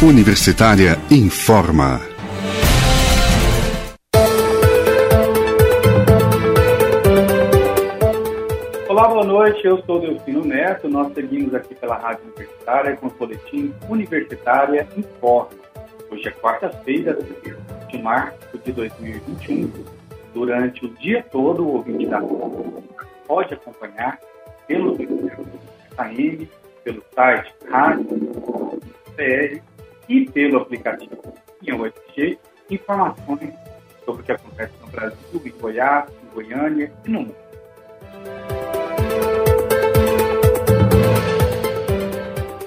Universitária informa. Olá, boa noite. Eu sou Delfino Neto. Nós seguimos aqui pela Rádio Universitária com o boletim Universitária Informa. Hoje é quarta-feira, de março de 2021. Durante o dia todo, o ouvinte da pode acompanhar pelo AM, pelo site rádio.br e pelo aplicativo UFG informações sobre o que acontece no Brasil, em Goiás, em Goiânia e no mundo.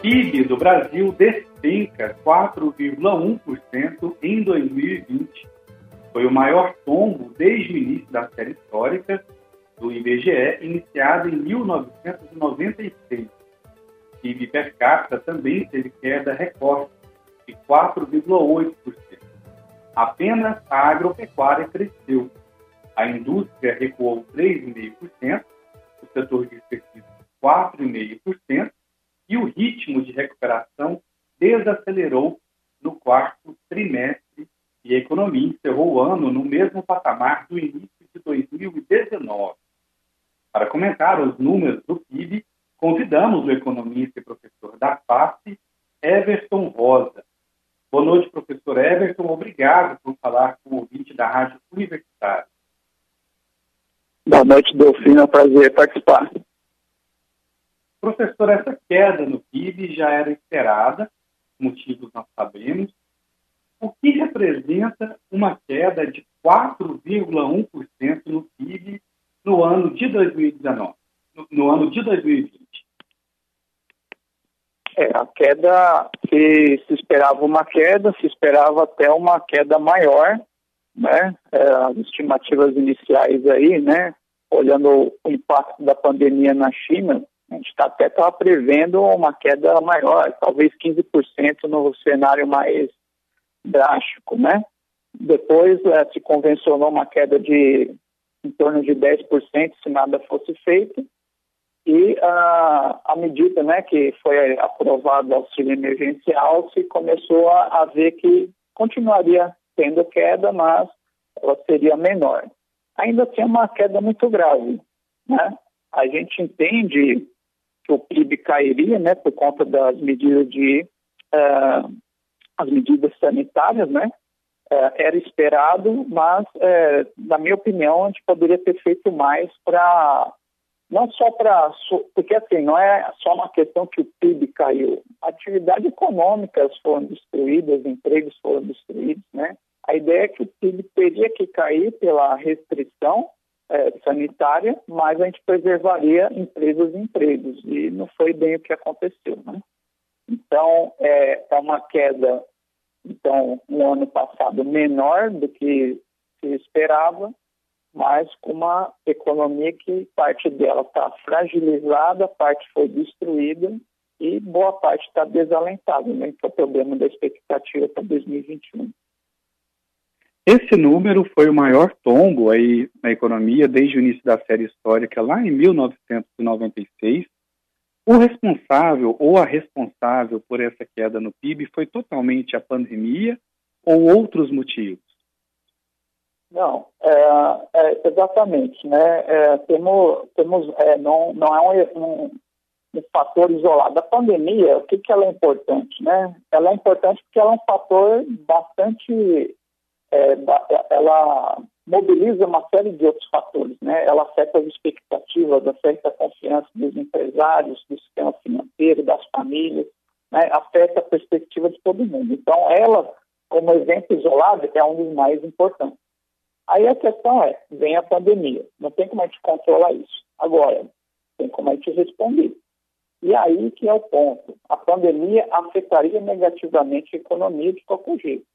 PIB do Brasil despenca 4,1% em 2020. Foi o maior tombo desde o início da série histórica do IBGE, iniciado em 1996. PIB per capita também teve queda recorde de 4,8%. Apenas a agropecuária cresceu. A indústria recuou 3,5%, o setor de serviços 4,5% e o ritmo de recuperação desacelerou no quarto trimestre e a economia encerrou o ano no mesmo patamar do início de 2019. Para comentar os números do PIB, convidamos o economista e professor da FAP, Everton Rosa. Boa noite, professor Obrigado por falar com o ouvinte da Rádio Universitária. Boa noite, Delfino. É um prazer participar. Professor, essa queda no PIB já era esperada, motivos nós sabemos. O que representa uma queda de 4,1% no PIB no ano de 2019, no, no ano de 2020? É, a queda, se, se esperava uma queda, se esperava até uma queda maior, né? É, as estimativas iniciais aí, né? Olhando o impacto da pandemia na China, a gente tá, até estava prevendo uma queda maior, talvez 15% no cenário mais drástico, né? Depois é, se convencionou uma queda de em torno de 10% se nada fosse feito, e a, a medida né, que foi aprovado o auxílio emergencial se começou a, a ver que continuaria tendo queda, mas ela seria menor. Ainda tem uma queda muito grave. Né? A gente entende que o PIB cairia né, por conta das medidas de uh, as medidas sanitárias, né? Uh, era esperado, mas, uh, na minha opinião, a gente poderia ter feito mais para não só para. Porque, assim, não é só uma questão que o PIB caiu. Atividades econômicas foram destruídas, empregos foram destruídos, né? A ideia é que o PIB teria que cair pela restrição é, sanitária, mas a gente preservaria empresas e empregos. E não foi bem o que aconteceu, né? Então, é, é uma queda, então, no ano passado menor do que se esperava, mas com uma economia que parte dela está fragilizada, parte foi destruída e boa parte está desalentada, né, que é o problema da expectativa para 2021. Esse número foi o maior tombo aí na economia desde o início da série histórica, lá em 1996. O responsável ou a responsável por essa queda no PIB foi totalmente a pandemia ou outros motivos? Não, é, é, exatamente, né? É, temos, temos é, não, não é um, um, um, fator isolado. A pandemia, o que, que ela é importante, né? Ela é importante porque ela é um fator bastante, é, ela mobiliza uma série de outros fatores, né? Ela afeta as expectativas, afeta a confiança dos empresários, do sistema financeiro, das famílias, né? afeta a perspectiva de todo mundo. Então, ela, como exemplo isolado, é um dos mais importantes. Aí a questão é, vem a pandemia, não tem como a gente controlar isso. Agora, tem como a gente responder. E aí que é o ponto. A pandemia afetaria negativamente a economia de qualquer jeito.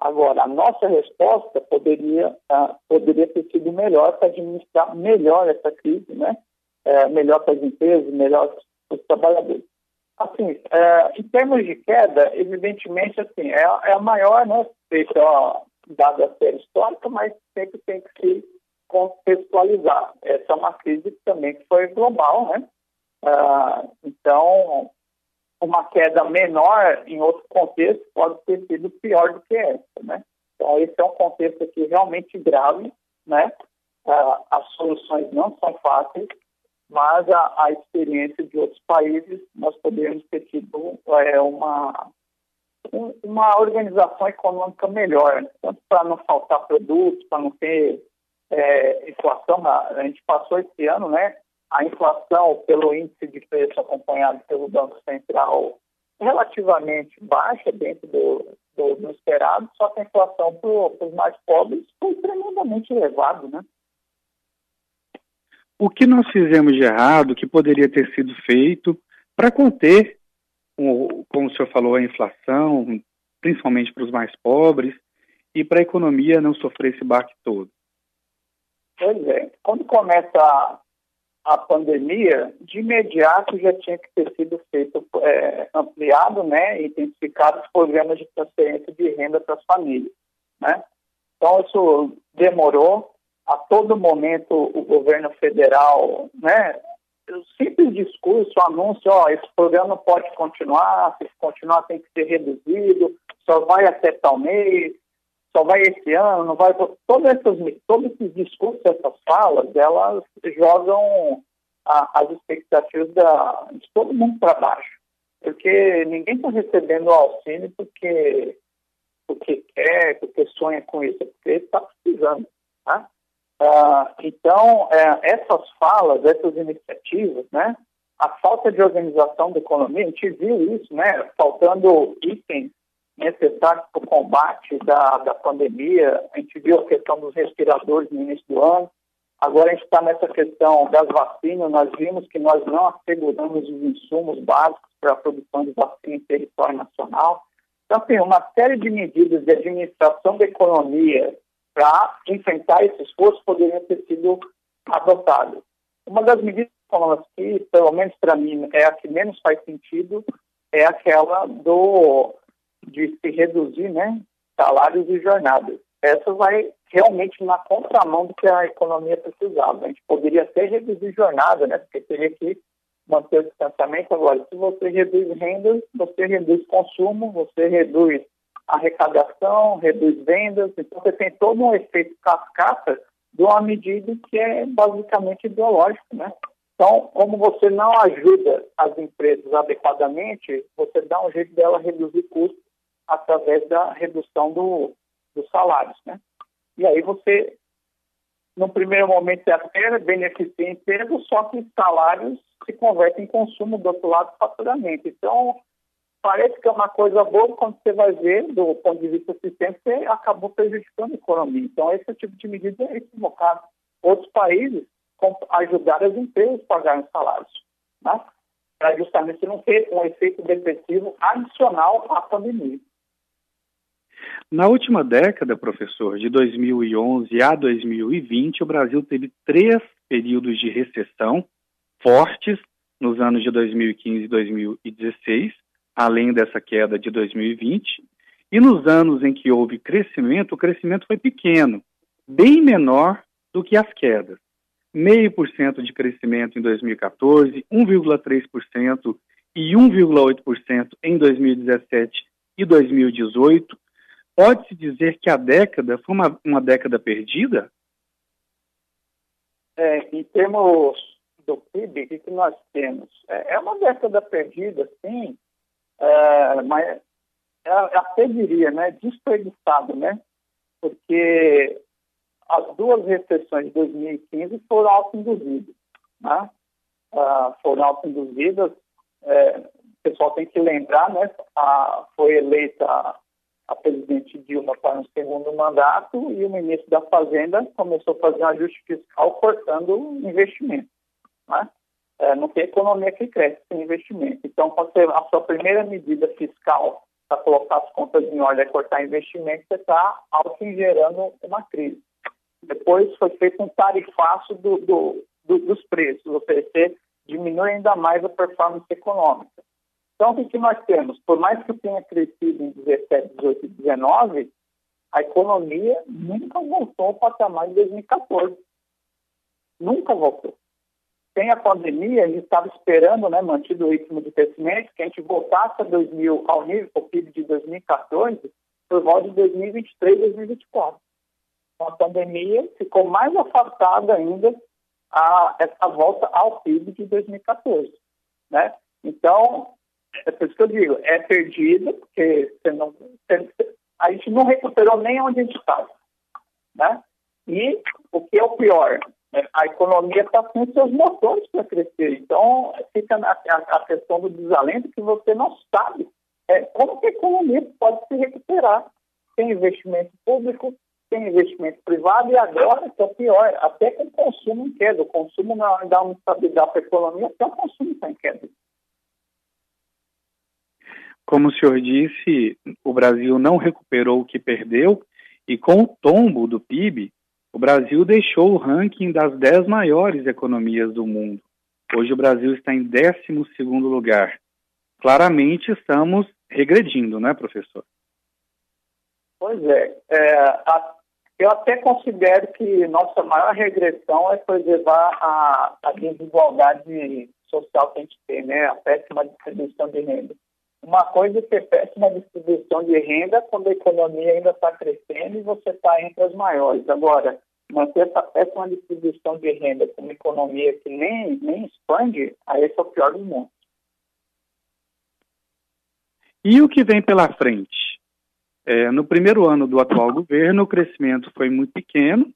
Agora, a nossa resposta poderia, uh, poderia ter sido melhor para administrar melhor essa crise, né? Uh, melhor para as empresas, melhor para os trabalhadores. Assim, uh, em termos de queda, evidentemente, assim, é, é a maior, né? Feita, dada a série histórica, mas sempre tem que se contextualizar. Essa é uma crise também que foi global, né? Ah, então, uma queda menor em outro contexto pode ter sido pior do que essa, né? Então, esse é um contexto aqui realmente grave, né? Uh, as soluções não são fáceis, mas a, a, experiência de outros países, nós poderíamos ter tido é, uma, um, uma organização econômica melhor, tanto para não faltar produtos, para não ter é, inflação. A gente passou esse ano, né? A inflação pelo índice de preço acompanhado pelo Banco Central relativamente baixa dentro do, do, do esperado, só que a inflação para os mais pobres foi tremendamente elevada, né? O que nós fizemos de errado, que poderia ter sido feito para conter, como o senhor falou, a inflação, principalmente para os mais pobres, e para a economia não sofrer esse baque todo? Pois é. Quando começa a, a pandemia, de imediato já tinha que ter sido feito, é, ampliado, né, intensificado os programas de transferência de renda para as famílias, né? Então, isso demorou, a todo momento o governo federal, né, simples discurso, anúncio, ó, esse programa pode continuar, se continuar tem que ser reduzido, só vai até tal mês, só vai esse ano, não vai. Todos esses, todos esses discursos, essas falas, elas jogam a, as expectativas da, de todo mundo para baixo. Porque ninguém está recebendo o auxílio porque, porque quer, porque sonha com isso, porque está precisando. Tá? Ah, então, é, essas falas, essas iniciativas, né, a falta de organização da economia, a gente viu isso, né, faltando itens necessários para o combate da, da pandemia, a gente viu a questão dos respiradores no início do ano, agora a gente está nessa questão das vacinas, nós vimos que nós não asseguramos os insumos básicos para a produção de vacina em território nacional. Então, tem uma série de medidas de administração da economia para enfrentar esse esforço poderiam ter sido adotadas. Uma das medidas que, pelo menos para mim, é a que menos faz sentido, é aquela do de se reduzir né, salários e jornadas. Essa vai realmente na contramão do que a economia precisava. A gente poderia até reduzir jornada, né, porque teria que manter o distanciamento. Agora, se você reduz rendas, você reduz consumo, você reduz arrecadação, reduz vendas, então você tem todo um efeito cascata de uma medida que é basicamente ideológica, né? Então, como você não ajuda as empresas adequadamente, você dá um jeito dela reduzir custos através da redução do, dos salários, né? E aí você, no primeiro momento, até beneficia emprego, só que os salários se convertem em consumo do outro lado do faturamento. Então, parece que é uma coisa boa, quando você vai ver, do ponto de vista sistêmico, você acabou prejudicando a economia. Então, esse tipo de medida é equivocado. Outros países ajudaram as empresas a pagarem salários, né? para justamente não ter um efeito depressivo adicional à pandemia. Na última década, professor, de 2011 a 2020, o Brasil teve três períodos de recessão fortes nos anos de 2015 e 2016, além dessa queda de 2020. E nos anos em que houve crescimento, o crescimento foi pequeno, bem menor do que as quedas. Meio por cento de crescimento em 2014, 1,3% e 1,8% em 2017 e 2018, Pode-se dizer que a década foi uma, uma década perdida? É, em termos do PIB, o que nós temos? É, é uma década perdida, sim, é, mas é, até diria, né, desperdiçado, né? Porque as duas recessões de 2015 foram autoinduzidas, né? Ah, foram autoinduzidas, é, o pessoal tem que lembrar, né? A, foi eleita a presidente Dilma para um segundo mandato e o ministro da Fazenda começou a fazer um ajuste fiscal cortando investimento. Né? É, não tem economia que cresce sem investimento. Então, você, a sua primeira medida fiscal para colocar as contas em ordem é cortar investimento, você está auto-gerando uma crise. Depois foi feito um tarifaço do, do, do, dos preços, você diminui ainda mais a performance econômica. Então, o que nós temos? Por mais que tenha crescido em 17, 18 e 19, a economia nunca voltou ao patamar de 2014. Nunca voltou. Sem a pandemia, a gente estava esperando, né, mantido o ritmo de crescimento, que a gente voltasse a 2000, ao nível do PIB de 2014 por volta de 2023, 2024. Com a pandemia, ficou mais afastada ainda a, essa volta ao PIB de 2014. Né? Então, é por isso que eu digo, é perdido, porque você não, você, a gente não recuperou nem onde a gente estava. Né? E o que é o pior, a economia está com seus motores para crescer. Então, fica a, questão do desalento que você não sabe é, como que a economia pode se recuperar sem investimento público, sem investimento privado e agora, que é pior, até com o consumo em queda. O consumo não dá uma estabilidade para a economia, até o consumo está em queda. Como o senhor disse, o Brasil não recuperou o que perdeu e com o tombo do PIB, o Brasil deixou o ranking das 10 maiores economias do mundo. Hoje o Brasil está em 12 lugar. Claramente estamos regredindo, não é, professor? Pois é. é a, eu até considero que nossa maior regressão é preservar a, a desigualdade social que a gente tem, né? a péssima distribuição de renda. Uma coisa é ter péssima distribuição de renda quando a economia ainda está crescendo e você está entre as maiores. Agora, manter essa péssima distribuição de renda com uma economia que nem, nem expande, aí esse é o pior do mundo. E o que vem pela frente? É, no primeiro ano do atual governo, o crescimento foi muito pequeno,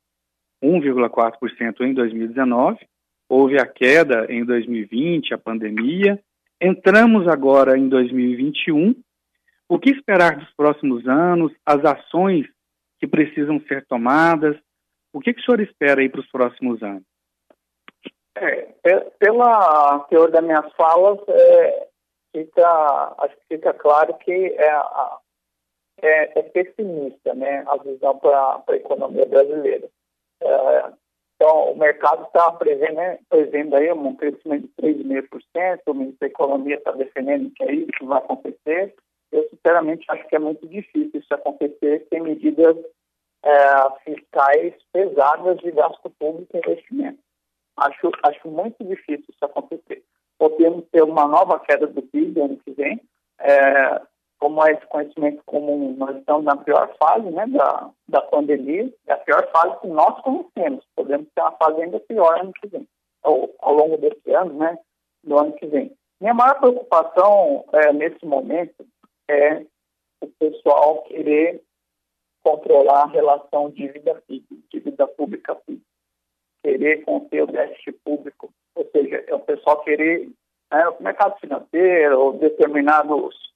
1,4% em 2019, houve a queda em 2020, a pandemia, Entramos agora em 2021. O que esperar dos próximos anos? As ações que precisam ser tomadas? O que, que o senhor espera aí para os próximos anos? É, pela teor das minhas falas, é, fica, acho que fica claro que é, é, é pessimista né, a visão para a economia brasileira. É, então, o mercado está prevendo, né, prevendo aí um crescimento de 3,5%, o ministro da Economia está defendendo que é isso que vai acontecer. Eu, sinceramente, acho que é muito difícil isso acontecer sem medidas é, fiscais pesadas de gasto público e investimento. Acho, acho muito difícil isso acontecer. Podemos ter uma nova queda do PIB ano que vem, é, como é esse conhecimento comum, nós estamos na pior fase né, da, da pandemia, é a pior fase que nós conhecemos. Podemos ter uma fase ainda pior ano que vem, ou ao longo desse ano, né, do ano que vem. Minha maior preocupação é, nesse momento é o pessoal querer controlar a relação dívida-PIB, dívida pública-PIB, querer conter o déficit público, ou seja, é o pessoal querer, né, o mercado financeiro, ou determinados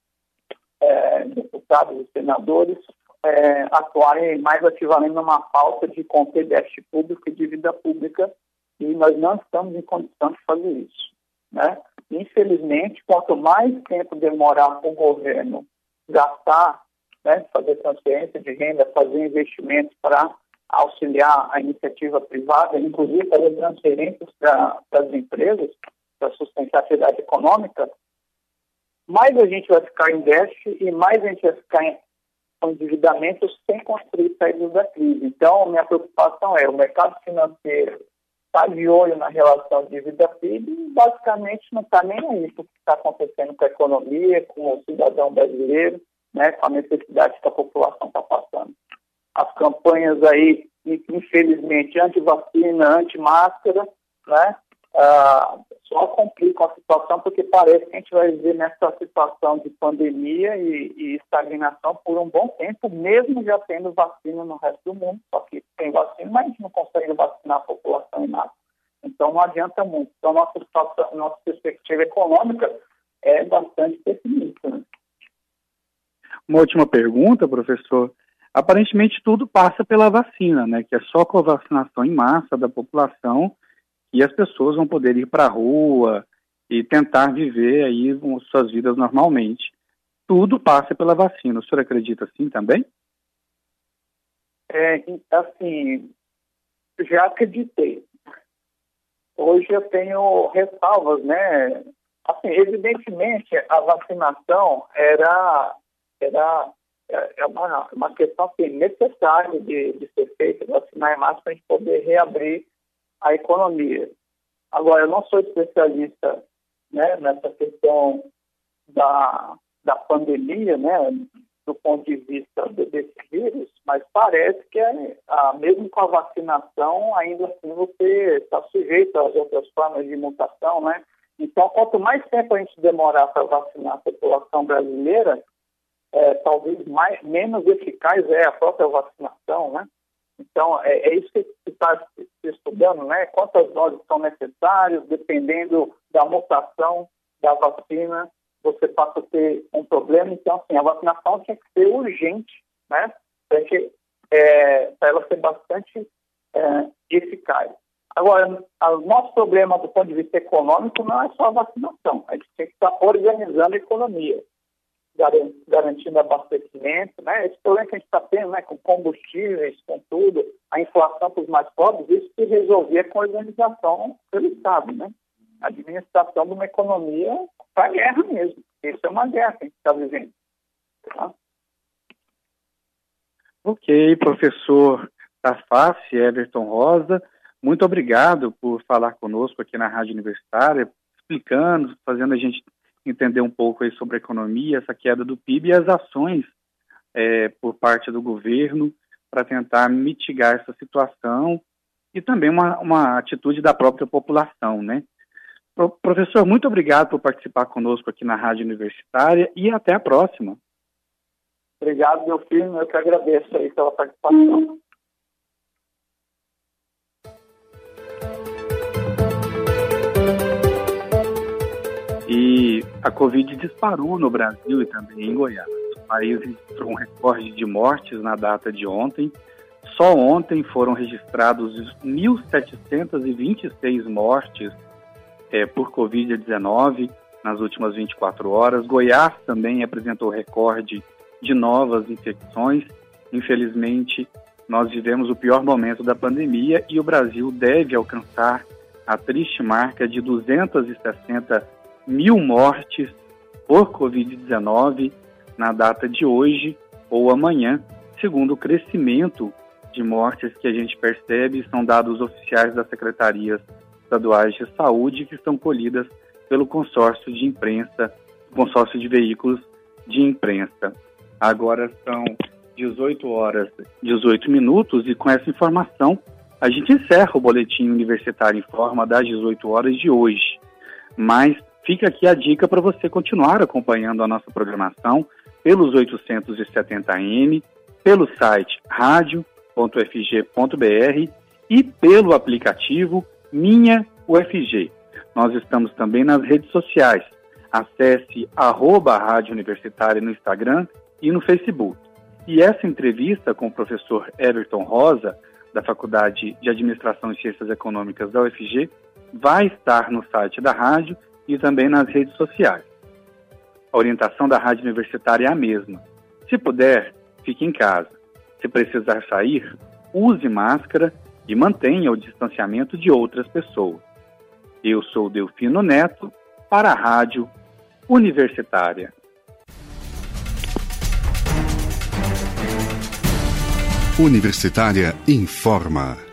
é, deputados e senadores é, atuarem mais ativamente numa pauta de conter déficit público e dívida pública e nós não estamos em condição de fazer isso. Né? Infelizmente, quanto mais tempo demorar para o governo gastar, né, fazer transferência de renda, fazer investimentos para auxiliar a iniciativa privada, inclusive fazer transferências para as empresas, para sustentar a atividade econômica, mais a gente vai ficar em déficit e mais a gente vai ficar em endividamento sem construir saídas da crise. Então, minha preocupação é o mercado financeiro está de olho na relação dívida-PIB e basicamente não está nem aí com o que está acontecendo com a economia, com o cidadão brasileiro, né, com a necessidade que a população está passando. As campanhas aí, infelizmente, anti-vacina, anti-máscara, né, ah, só complicam a situação porque parece que a gente vai viver nessa situação de pandemia e, e, estagnação por um bom tempo, mesmo já tendo vacina no resto do mundo, só que tem vacina, mas a gente não consegue vacinar a população em nada. Então não adianta muito. Então nossa, situação, nossa perspectiva econômica é bastante pessimista. Né? Uma última pergunta, professor. Aparentemente tudo passa pela vacina, né? Que é só com a vacinação em massa da população e as pessoas vão poder ir para a rua e tentar viver aí suas vidas normalmente. Tudo passa pela vacina. O senhor acredita assim também? É, assim, já acreditei. Hoje eu tenho ressalvas, né? Assim, evidentemente, a vacinação era, era é uma, uma questão assim, necessária de, de ser feita, vacinar em massa para a gente poder reabrir a economia. Agora, eu não sou especialista né, nessa questão da, da pandemia, né, do ponto de vista desse vírus, mas parece que é, ah, mesmo com a vacinação, ainda assim você está sujeito às outras formas de mutação, né? Então, quanto mais tempo a gente demorar para vacinar a população brasileira, é, talvez mais, menos eficaz é a própria vacinação, né? Então, é, é isso que está se estudando, né? Quantas doses são necessárias, dependendo da mutação da vacina, você passa a ter um problema. Então, assim, a vacinação tinha que ser urgente, né? Para é, ela ser bastante é, eficaz. Agora, o nosso problema do ponto de vista econômico não é só a vacinação. A gente tem que estar organizando a economia, garantindo abastecimento, né? Esse problema que a gente está tendo, né, com combustíveis, com tudo, a inflação para os mais pobres, isso se resolver com a organização pelo Estado, né? A administração de uma economia para guerra mesmo. Isso é uma guerra que a gente está vivendo. Tá? Ok, professor Taface, Everton Rosa, muito obrigado por falar conosco aqui na Rádio Universitária, explicando, fazendo a gente entender um pouco aí sobre a economia, essa queda do PIB e as ações é, por parte do governo para tentar mitigar essa situação e também uma, uma atitude da própria população, né? Professor, muito obrigado por participar conosco aqui na Rádio Universitária e até a próxima. Obrigado, meu filho. Eu que agradeço aí pela participação. E a Covid disparou no Brasil e também em Goiás. O país registrou um recorde de mortes na data de ontem. Só ontem foram registrados 1.726 mortes é, por Covid-19 nas últimas 24 horas. Goiás também apresentou recorde de novas infecções. Infelizmente, nós vivemos o pior momento da pandemia e o Brasil deve alcançar a triste marca de 260 mil mortes por Covid-19 na data de hoje ou amanhã, segundo o crescimento de mortes que a gente percebe, são dados oficiais das secretarias estaduais de saúde que são colhidas pelo consórcio de imprensa, consórcio de veículos de imprensa. Agora são 18 horas 18 minutos e com essa informação a gente encerra o boletim universitário em forma das 18 horas de hoje. Mas fica aqui a dica para você continuar acompanhando a nossa programação pelos 870M, pelo site radio.fg.br e pelo aplicativo minha UFG. Nós estamos também nas redes sociais. Acesse arroba Rádio Universitária no Instagram e no Facebook. E essa entrevista com o professor Everton Rosa, da Faculdade de Administração e Ciências Econômicas da UFG, vai estar no site da rádio e também nas redes sociais. A orientação da Rádio Universitária é a mesma. Se puder, fique em casa. Se precisar sair, use máscara e mantenha o distanciamento de outras pessoas. Eu sou Delfino Neto, para a Rádio Universitária. Universitária informa.